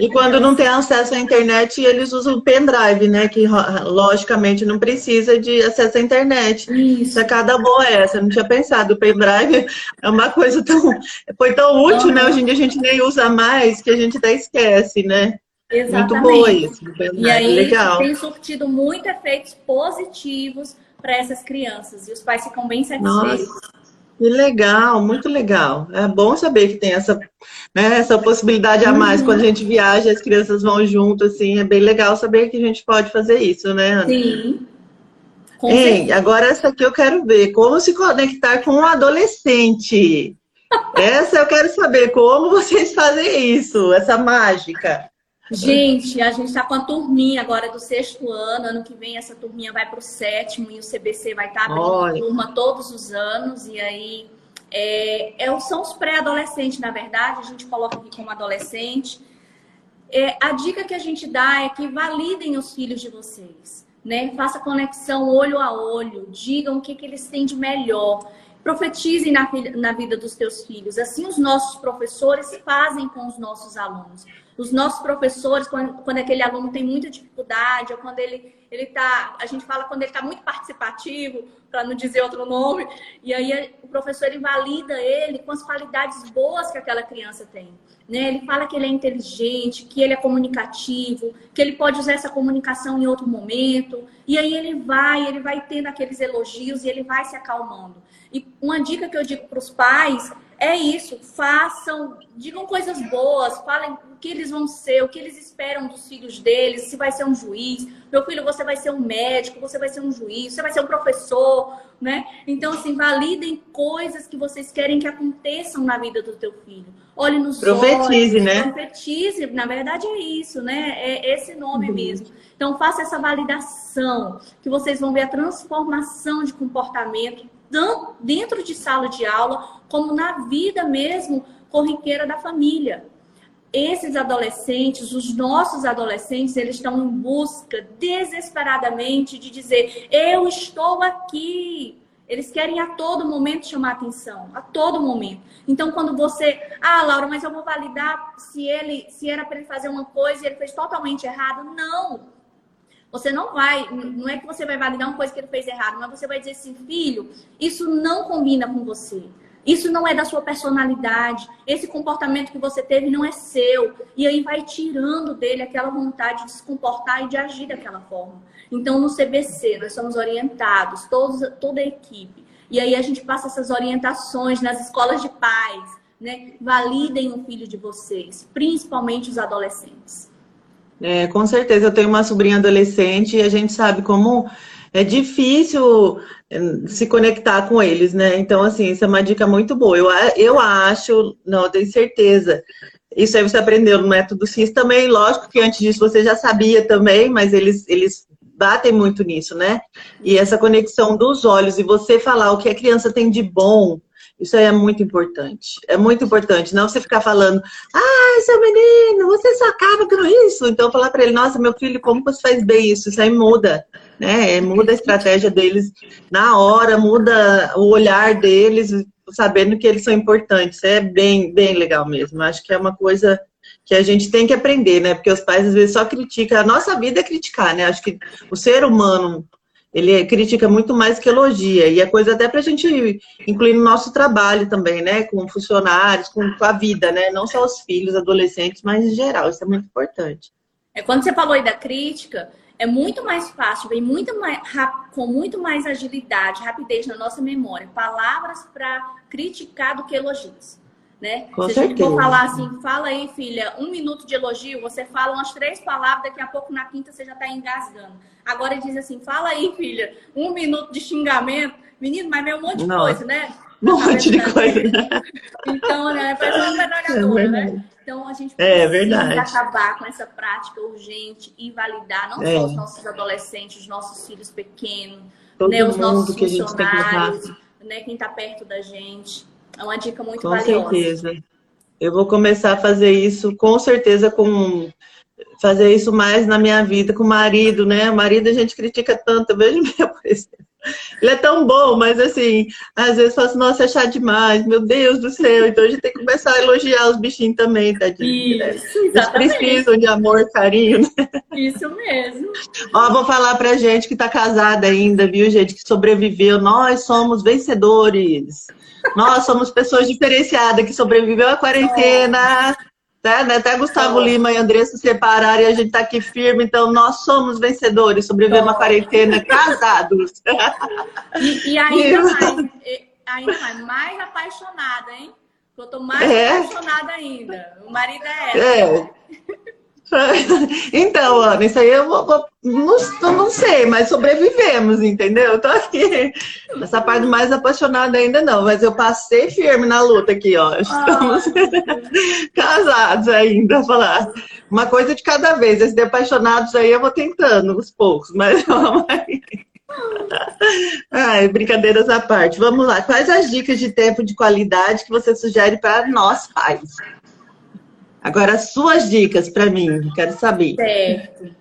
E quando não tem acesso à internet, eles usam o pendrive, né? Que logicamente não precisa de acesso à internet. Isso. Sacada boa é essa, não tinha pensado. O pendrive é uma coisa tão. Foi tão útil, uhum. né? Hoje em dia a gente nem usa mais que a gente até esquece, né? Exatamente. Muito boa isso. E aí Legal. tem surtido muitos efeitos positivos para essas crianças. E os pais ficam bem satisfeitos. Nossa. Que legal, muito legal. É bom saber que tem essa, né, essa possibilidade a mais. Uhum. Quando a gente viaja, as crianças vão junto, assim, é bem legal saber que a gente pode fazer isso, né, Ana? Sim. Ei, agora essa aqui eu quero ver. Como se conectar com um adolescente. Essa eu quero saber como vocês fazem isso, essa mágica. Gente, a gente está com a turminha agora do sexto ano. Ano que vem essa turminha vai para o sétimo e o CBC vai estar tá abrindo Olha. turma todos os anos. E aí é, é, são os pré-adolescentes, na verdade, a gente coloca aqui como adolescente. É, a dica que a gente dá é que validem os filhos de vocês. Né? Faça conexão olho a olho, digam o que, que eles têm de melhor. Profetizem na, na vida dos teus filhos. Assim os nossos professores fazem com os nossos alunos. Os nossos professores, quando, quando aquele aluno tem muita dificuldade, ou quando ele ele tá, a gente fala quando ele está muito participativo, para não dizer outro nome, e aí o professor invalida ele com as qualidades boas que aquela criança tem. Né? Ele fala que ele é inteligente, que ele é comunicativo, que ele pode usar essa comunicação em outro momento, e aí ele vai, ele vai tendo aqueles elogios e ele vai se acalmando. E uma dica que eu digo para os pais é isso, façam, digam coisas boas, falem o que eles vão ser, o que eles esperam dos filhos deles, se vai ser um juiz, meu filho, você vai ser um médico, você vai ser um juiz, você vai ser um professor, né? Então, assim, validem coisas que vocês querem que aconteçam na vida do teu filho. Olhe nos Profetize, olhos, né? Profetize, na verdade é isso, né? É esse nome uhum. mesmo. Então, faça essa validação, que vocês vão ver a transformação de comportamento tanto dentro de sala de aula, como na vida mesmo corriqueira da família. Esses adolescentes, os nossos adolescentes, eles estão em busca desesperadamente de dizer: eu estou aqui. Eles querem a todo momento chamar atenção, a todo momento. Então, quando você, ah, Laura, mas eu vou validar se ele, se era para ele fazer uma coisa e ele fez totalmente errado. Não. Você não vai, não é que você vai validar uma coisa que ele fez errado, mas você vai dizer assim, filho, isso não combina com você. Isso não é da sua personalidade. Esse comportamento que você teve não é seu. E aí vai tirando dele aquela vontade de se comportar e de agir daquela forma. Então, no CBC, nós somos orientados, todos, toda a equipe. E aí a gente passa essas orientações nas escolas de pais. Né? Validem o filho de vocês, principalmente os adolescentes. É, com certeza, eu tenho uma sobrinha adolescente e a gente sabe como é difícil é, se conectar com eles, né? Então, assim, isso é uma dica muito boa. Eu, eu acho, não, eu tenho certeza. Isso aí você aprendeu no método CIS também, lógico que antes disso você já sabia também, mas eles, eles batem muito nisso, né? E essa conexão dos olhos e você falar o que a criança tem de bom, isso aí é muito importante. É muito importante. Não você ficar falando, ah, seu menino, você só acaba com isso. Então, falar para ele, nossa, meu filho, como você faz bem isso? Isso aí muda, né? Muda a estratégia deles na hora, muda o olhar deles, sabendo que eles são importantes. É bem, bem legal mesmo. Acho que é uma coisa que a gente tem que aprender, né? Porque os pais às vezes só criticam. A nossa vida é criticar, né? Acho que o ser humano ele critica muito mais que elogia. E é coisa até para a gente incluir no nosso trabalho também, né? Com funcionários, com, com, a vida, né? Não só os filhos, adolescentes, mas em geral. Isso é muito importante. É, quando você falou aí da crítica, é muito mais fácil, vem muito mais, com muito mais agilidade, rapidez na nossa memória, palavras para criticar do que elogios né? Com Se certeza. a gente for falar assim, fala aí, filha, um minuto de elogio, você fala umas três palavras, daqui a pouco na quinta você já está engasgando. Agora ele diz assim, fala aí, filha, um minuto de xingamento, menino, mas vem um monte de Não. coisa, né? Um monte de coisa. Então, né, parece uma metralhadora, é né? Então a gente é precisa é acabar com essa prática urgente e validar não é. só os nossos adolescentes, os nossos filhos pequenos, né, os nossos funcionários, né, quem está perto da gente. É uma dica muito com valiosa. Com certeza. Eu vou começar a fazer isso, com certeza, com fazer isso mais na minha vida com o marido, né? O marido a gente critica tanto, eu vejo meu, por exemplo. Ele é tão bom, mas assim, às vezes fala assim, nossa, é chato demais, meu Deus do céu. Então a gente tem que começar a elogiar os bichinhos também, tadinho. Né? Isso, né? Eles precisam de amor, carinho, né? Isso mesmo. Ó, vou falar pra gente que tá casada ainda, viu, gente, que sobreviveu. Nós somos vencedores. Nós somos pessoas diferenciadas que sobreviveu à quarentena. Né? Né? Até Gustavo Lima e Andressa se separaram e a gente está aqui firme, então nós somos vencedores, sobrevivemos à quarentena casados. E, e ainda, mais, ainda mais, mais apaixonada, hein? Eu tô mais é. apaixonada ainda. O marido é. é. Então, Ana, isso aí eu vou, vou não, não, sei, mas sobrevivemos, entendeu? Eu tô aqui. Essa parte mais apaixonada ainda não, mas eu passei firme na luta aqui, ó. Estamos ah, casados ainda, falar. Uma coisa de cada vez. Esses apaixonados aí eu vou tentando, aos poucos, mas vamos aí. Ai, brincadeiras à parte. Vamos lá. Quais as dicas de tempo de qualidade que você sugere para nós pais? Agora, suas dicas para mim, quero saber. Certo.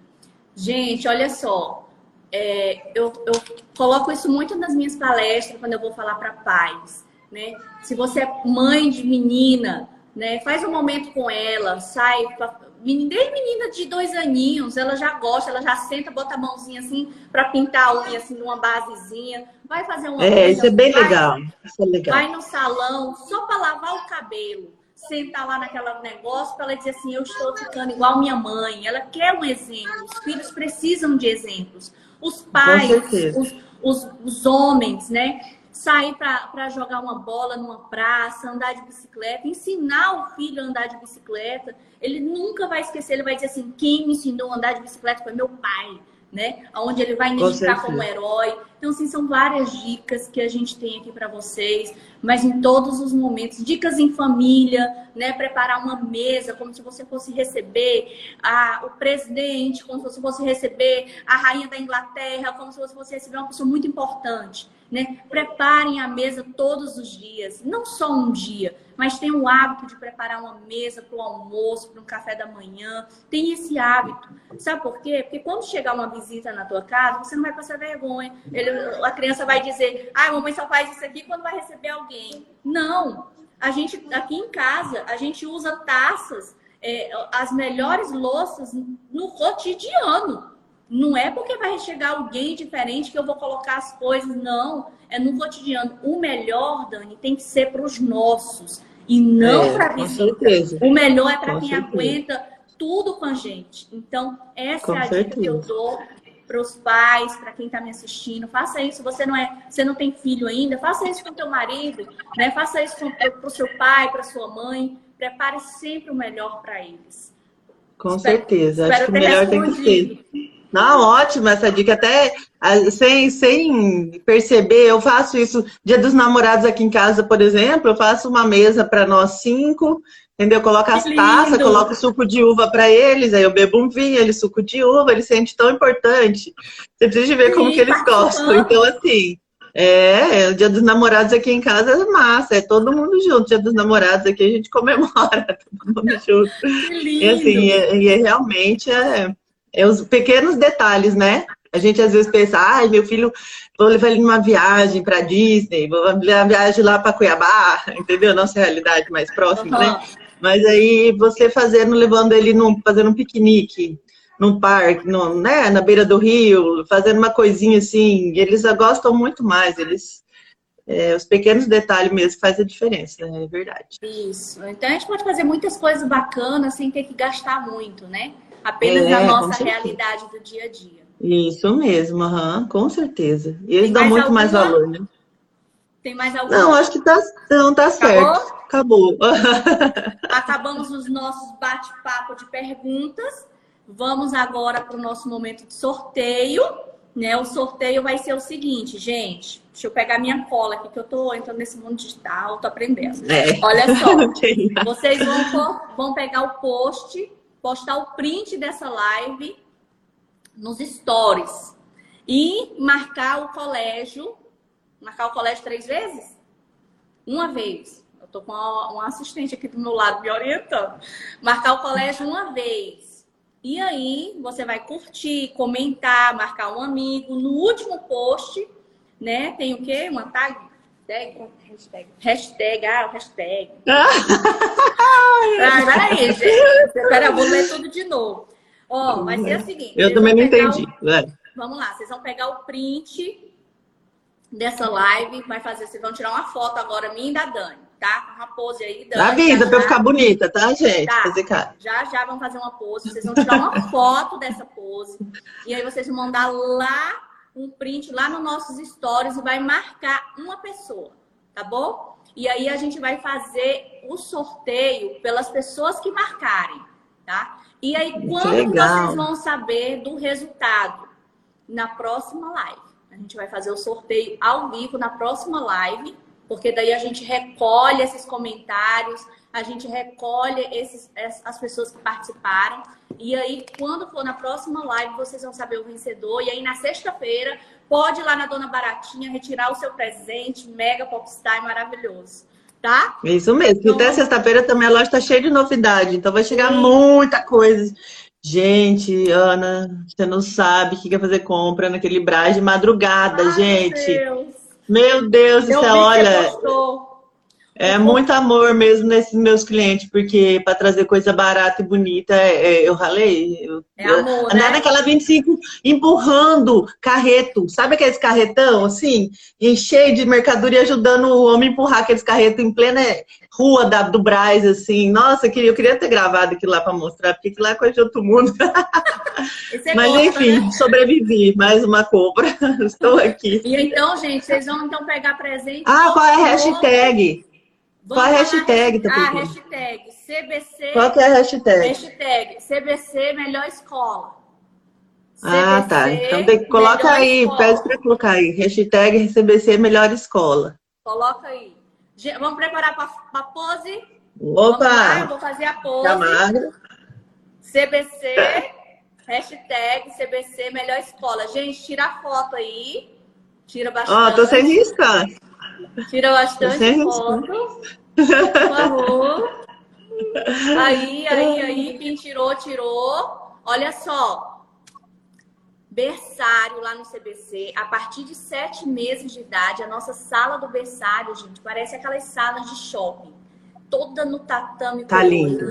Gente, olha só. É, eu, eu coloco isso muito nas minhas palestras quando eu vou falar para pais. Né? Se você é mãe de menina, né? Faz um momento com ela, sai. Pra... Desde menina de dois aninhos, ela já gosta, ela já senta, bota a mãozinha assim para pintar a unha assim numa basezinha. Vai fazer uma. É, isso é bem vai, legal. Isso é legal. Vai no salão só para lavar o cabelo sentar lá naquele negócio para ela dizer assim, eu estou ficando igual minha mãe. Ela quer um exemplo. Os filhos precisam de exemplos. Os pais, os, os, os homens, né? Sair para jogar uma bola numa praça, andar de bicicleta, ensinar o filho a andar de bicicleta. Ele nunca vai esquecer, ele vai dizer assim: quem me ensinou a andar de bicicleta foi meu pai né? Onde ele vai identificar como herói. Então, assim, são várias dicas que a gente tem aqui para vocês, mas em todos os momentos. Dicas em família, né? Preparar uma mesa, como se você fosse receber a, o presidente, como se você fosse receber a rainha da Inglaterra, como se você fosse receber uma pessoa muito importante. Né? Preparem a mesa todos os dias, não só um dia, mas tenham o hábito de preparar uma mesa para o almoço, para um café da manhã. Tem esse hábito. Sabe por quê? Porque quando chegar uma visita na tua casa, você não vai passar vergonha. Ele, a criança vai dizer, ah, mamãe só faz isso aqui quando vai receber alguém. Não. A gente, aqui em casa, a gente usa taças, é, as melhores louças no cotidiano. Não é porque vai chegar alguém diferente que eu vou colocar as coisas, não. É no cotidiano. O melhor, Dani, tem que ser para os nossos e não é, para visita. O melhor é para quem certeza. aguenta tudo com a gente. Então, essa com é a certeza. dica que eu dou para os pais, para quem está me assistindo. Faça isso. Você não é, você não tem filho ainda, faça isso com teu marido, né? Faça isso para o seu pai, para sua mãe. Prepare sempre o melhor para eles. Com espero, certeza. Espero Acho que o melhor tem que ser. Não, ótima essa dica. Até sem, sem perceber, eu faço isso. Dia dos namorados aqui em casa, por exemplo, eu faço uma mesa para nós cinco, entendeu? Coloco as taças, coloco suco de uva para eles, aí eu bebo um vinho, ele suco de uva, ele sente tão importante. Você precisa ver Sim, como que eles gostam. Então, assim, é, o dia dos namorados aqui em casa é massa, é todo mundo junto. Dia dos namorados aqui a gente comemora, todo mundo junto. Que lindo. E assim, e, e é, realmente é é os pequenos detalhes, né? A gente às vezes pensa, ai, meu filho, vou levar ele numa viagem para Disney, vou levar uma viagem lá para Cuiabá, entendeu? Nossa realidade mais próxima, uhum. né? Mas aí você fazendo, levando ele num, fazendo um piquenique num parque, no, né, na beira do rio, fazendo uma coisinha assim, eles gostam muito mais, eles é, os pequenos detalhes mesmo fazem a diferença, né? é verdade. Isso. Então a gente pode fazer muitas coisas bacanas sem ter que gastar muito, né? Apenas é, na nossa realidade do dia a dia. Isso mesmo, uhum, com certeza. E eles dão muito alguma? mais valor, né? Tem mais alguma? Não, acho que tá, não, tá certo. Acabou? Acabamos os nossos bate-papo de perguntas. Vamos agora para o nosso momento de sorteio. Né? O sorteio vai ser o seguinte, gente. Deixa eu pegar minha cola aqui, que eu tô entrando nesse mundo digital, tô aprendendo. É. Olha só, vocês vão, vão pegar o post postar o print dessa live nos stories e marcar o colégio, marcar o colégio três vezes? Uma vez. Eu tô com uma assistente aqui do meu lado me orientando. Marcar o colégio uma vez. E aí você vai curtir, comentar, marcar um amigo. No último post, né, tem o quê? Uma tag, tag hashtag, hashtag, ah, hashtag. ah, peraí, gente. Peraí, eu vou ler tudo de novo. Ó, oh, mas é o seguinte. Eu também não entendi. O... Vamos lá, vocês vão pegar o print dessa live, vai fazer, vocês vão tirar uma foto agora, minha e da Dani, tá? Uma pose aí, Dani. Avisa pra eu ficar bonita, tá, gente? Tá. Fazer cara. Já, já vão fazer uma pose, vocês vão tirar uma foto dessa pose, e aí vocês vão mandar lá um print lá nos nossos stories e vai marcar uma pessoa tá bom? E aí a gente vai fazer o sorteio pelas pessoas que marcarem, tá? E aí quando vocês vão saber do resultado? Na próxima live. A gente vai fazer o sorteio ao vivo na próxima live, porque daí a gente recolhe esses comentários, a gente recolhe esses, as pessoas que participaram. E aí, quando for na próxima live, vocês vão saber o vencedor. E aí, na sexta-feira, pode ir lá na Dona Baratinha retirar o seu presente, mega popstar maravilhoso. Tá? Isso mesmo. Então, até sexta-feira também a loja está cheia de novidade, então vai chegar sim. muita coisa. Gente, Ana, você não sabe o que quer fazer compra naquele Braz de madrugada, Ai, gente. Meu Deus, meu Deus do céu, olha. É muito amor mesmo nesses meus clientes, porque para trazer coisa barata e bonita, é, é eu ralei. Eu, é amor, andar né? naquela 25 empurrando carreto, sabe aqueles carretão assim? E cheio de mercadoria ajudando o homem a empurrar aqueles carretos em plena rua da, do Braz, assim. Nossa, eu queria, eu queria ter gravado aquilo lá para mostrar, porque aquilo lá é coisa de outro mundo. Mas gosta, enfim, né? sobrevivi, mais uma compra. Estou aqui. E então, gente, vocês vão então pegar presente. Ah, qual é a hashtag? Qual é a hashtag? Tá a hashtag CBC. Qual que é a hashtag? Hashtag CBC Melhor Escola. CBC, ah, tá. Então tem, coloca aí, escola. pede para colocar aí. Hashtag CBC Melhor Escola. Coloca aí. Vamos preparar para a pose? Opa! Lá, vou fazer a pose. Camargo. CBC, hashtag CBC Melhor Escola. Gente, tira a foto aí. Tira bastante. Ó, oh, tô sem riscar. Tira bastante foto. Por favor. Aí, aí, aí, quem tirou, tirou. Olha só. Berçário lá no CBC, a partir de sete meses de idade, a nossa sala do berçário, gente, parece aquelas salas de shopping. Toda no tatame tá lindo.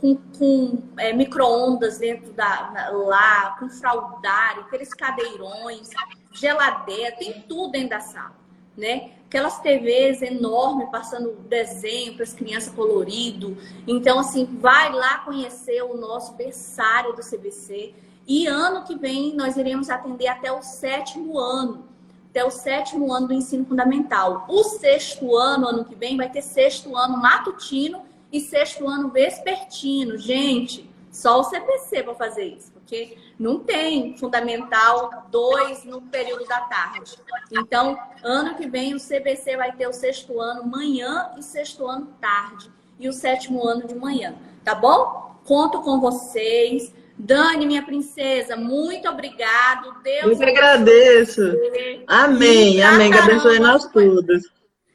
com, com é, micro-ondas dentro da, lá, com fraldário, aqueles cadeirões, geladeira, tem tudo dentro da sala né? Aquelas TVs enormes passando desenho para as crianças colorido. Então, assim, vai lá conhecer o nosso berçário do CBC. E ano que vem nós iremos atender até o sétimo ano, até o sétimo ano do ensino fundamental. O sexto ano, ano que vem, vai ter sexto ano matutino e sexto ano vespertino. Gente, só o CBC para fazer isso, porque não tem fundamental 2 no período da tarde. Então, ano que vem o CBC vai ter o sexto ano manhã e sexto ano tarde e o sétimo ano de manhã, tá bom? Conto com vocês. Dani, minha princesa, muito obrigado. Deus Eu que agradeço. Amém, amém. Que abençoe nós todos.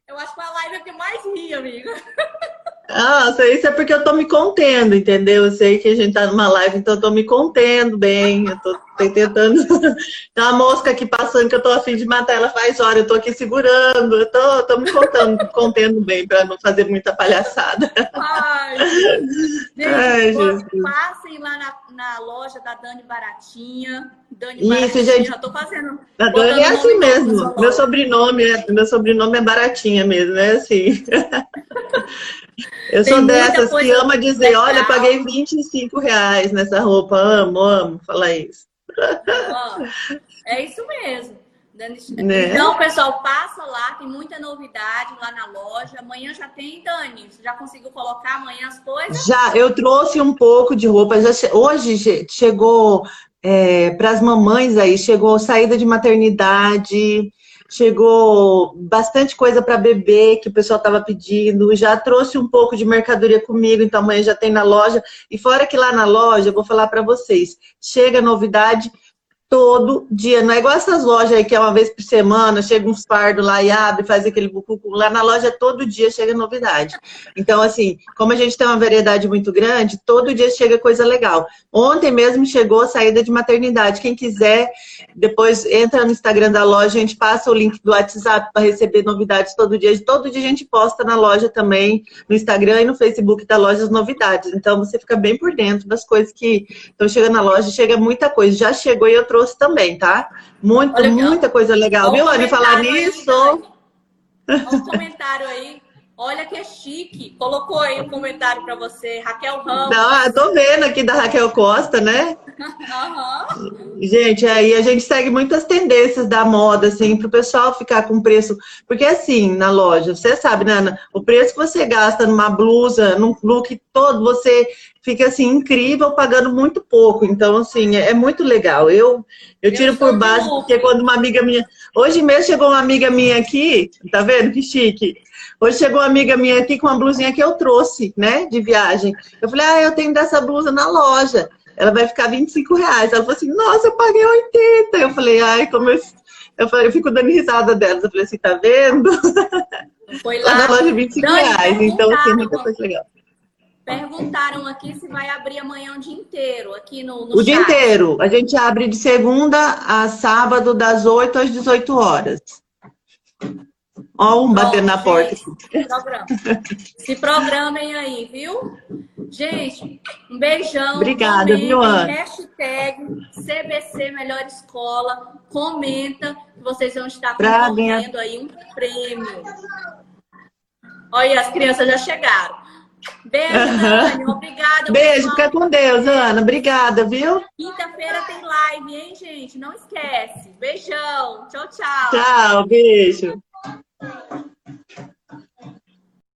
Eu acho que a live é que mais ri, amiga. Ah, isso é porque eu tô me contendo, entendeu? Eu sei que a gente tá numa live, então eu tô me contendo bem. Eu tô, tô tentando. Tem uma mosca aqui passando que eu tô afim de matar ela faz hora, eu tô aqui segurando, eu tô, tô me contando, contendo bem para não fazer muita palhaçada. Ai, gente, Ai, passem lá na, na loja da Dani Baratinha. Dani Isso, Baratinha, gente. Já tô fazendo. A Dani é assim mesmo. Meu sobrenome, é, meu sobrenome é Baratinha mesmo, é assim. Eu Tem sou dessas que ama dizer, legal. olha, paguei 25 reais nessa roupa, amo, amo falar isso. é isso mesmo. Né? Então, pessoal, passa lá, tem muita novidade lá na loja. Amanhã já tem, Dani? Você já conseguiu colocar amanhã as coisas? Já, eu trouxe um pouco de roupa. Já che... Hoje chegou é, para as mamães aí, chegou saída de maternidade, chegou bastante coisa para bebê que o pessoal estava pedindo, já trouxe um pouco de mercadoria comigo, então amanhã já tem na loja. E fora que lá na loja, eu vou falar para vocês, chega novidade todo dia. Não é igual essas lojas aí que é uma vez por semana, chega uns fardos lá e abre, faz aquele bucucu. Lá na loja todo dia chega novidade. Então, assim, como a gente tem uma variedade muito grande, todo dia chega coisa legal. Ontem mesmo chegou a saída de maternidade. Quem quiser, depois entra no Instagram da loja, a gente passa o link do WhatsApp para receber novidades todo dia. Todo dia a gente posta na loja também, no Instagram e no Facebook da loja as novidades. Então, você fica bem por dentro das coisas que estão chegando na loja. Chega muita coisa. Já chegou e eu trouxe trouxe também, tá? Muito, Olha, muita coisa legal. Viu, Anne? Falar nisso. Um comentário aí. Olha que é chique. Colocou aí um comentário para você, Raquel Ramos. Não, eu tô vendo aqui da Raquel Costa, né? Uhum. Gente, aí a gente segue muitas tendências da moda, assim, para o pessoal ficar com preço. Porque assim, na loja, você sabe, né, Ana? O preço que você gasta numa blusa, num look todo, você fica assim, incrível, pagando muito pouco. Então, assim, é, é muito legal. Eu, eu tiro eu por base, porque quando uma amiga minha. Hoje mesmo chegou uma amiga minha aqui, tá vendo que chique? Hoje chegou uma amiga minha aqui com uma blusinha que eu trouxe, né, de viagem. Eu falei, ah, eu tenho dessa blusa na loja. Ela vai ficar 25 reais. Ela falou assim, nossa, eu paguei 80. Eu falei, ai, como eu. Eu, falei, eu fico dando risada delas. Eu falei assim, tá vendo? Foi lá. na loja 25 reais. Então, assim, muita coisa legal. Perguntaram aqui se vai abrir amanhã o dia inteiro, aqui no, no O chat. dia inteiro. A gente abre de segunda a sábado, das 8 às 18 horas. Ó, um batendo na porta. Se, programa. se programem aí, viu? Gente, um beijão. Obrigada, comentem, viu, Ana? Hashtag CBC Melhor Escola. Comenta que vocês vão estar concorrendo aí um prêmio. Olha, as crianças já chegaram. Beijo, uhum. Obrigada. Beijo, fica com Deus, Ana. Obrigada, viu? Quinta-feira tem live, hein, gente? Não esquece. Beijão. Tchau, tchau. Tchau, beijo.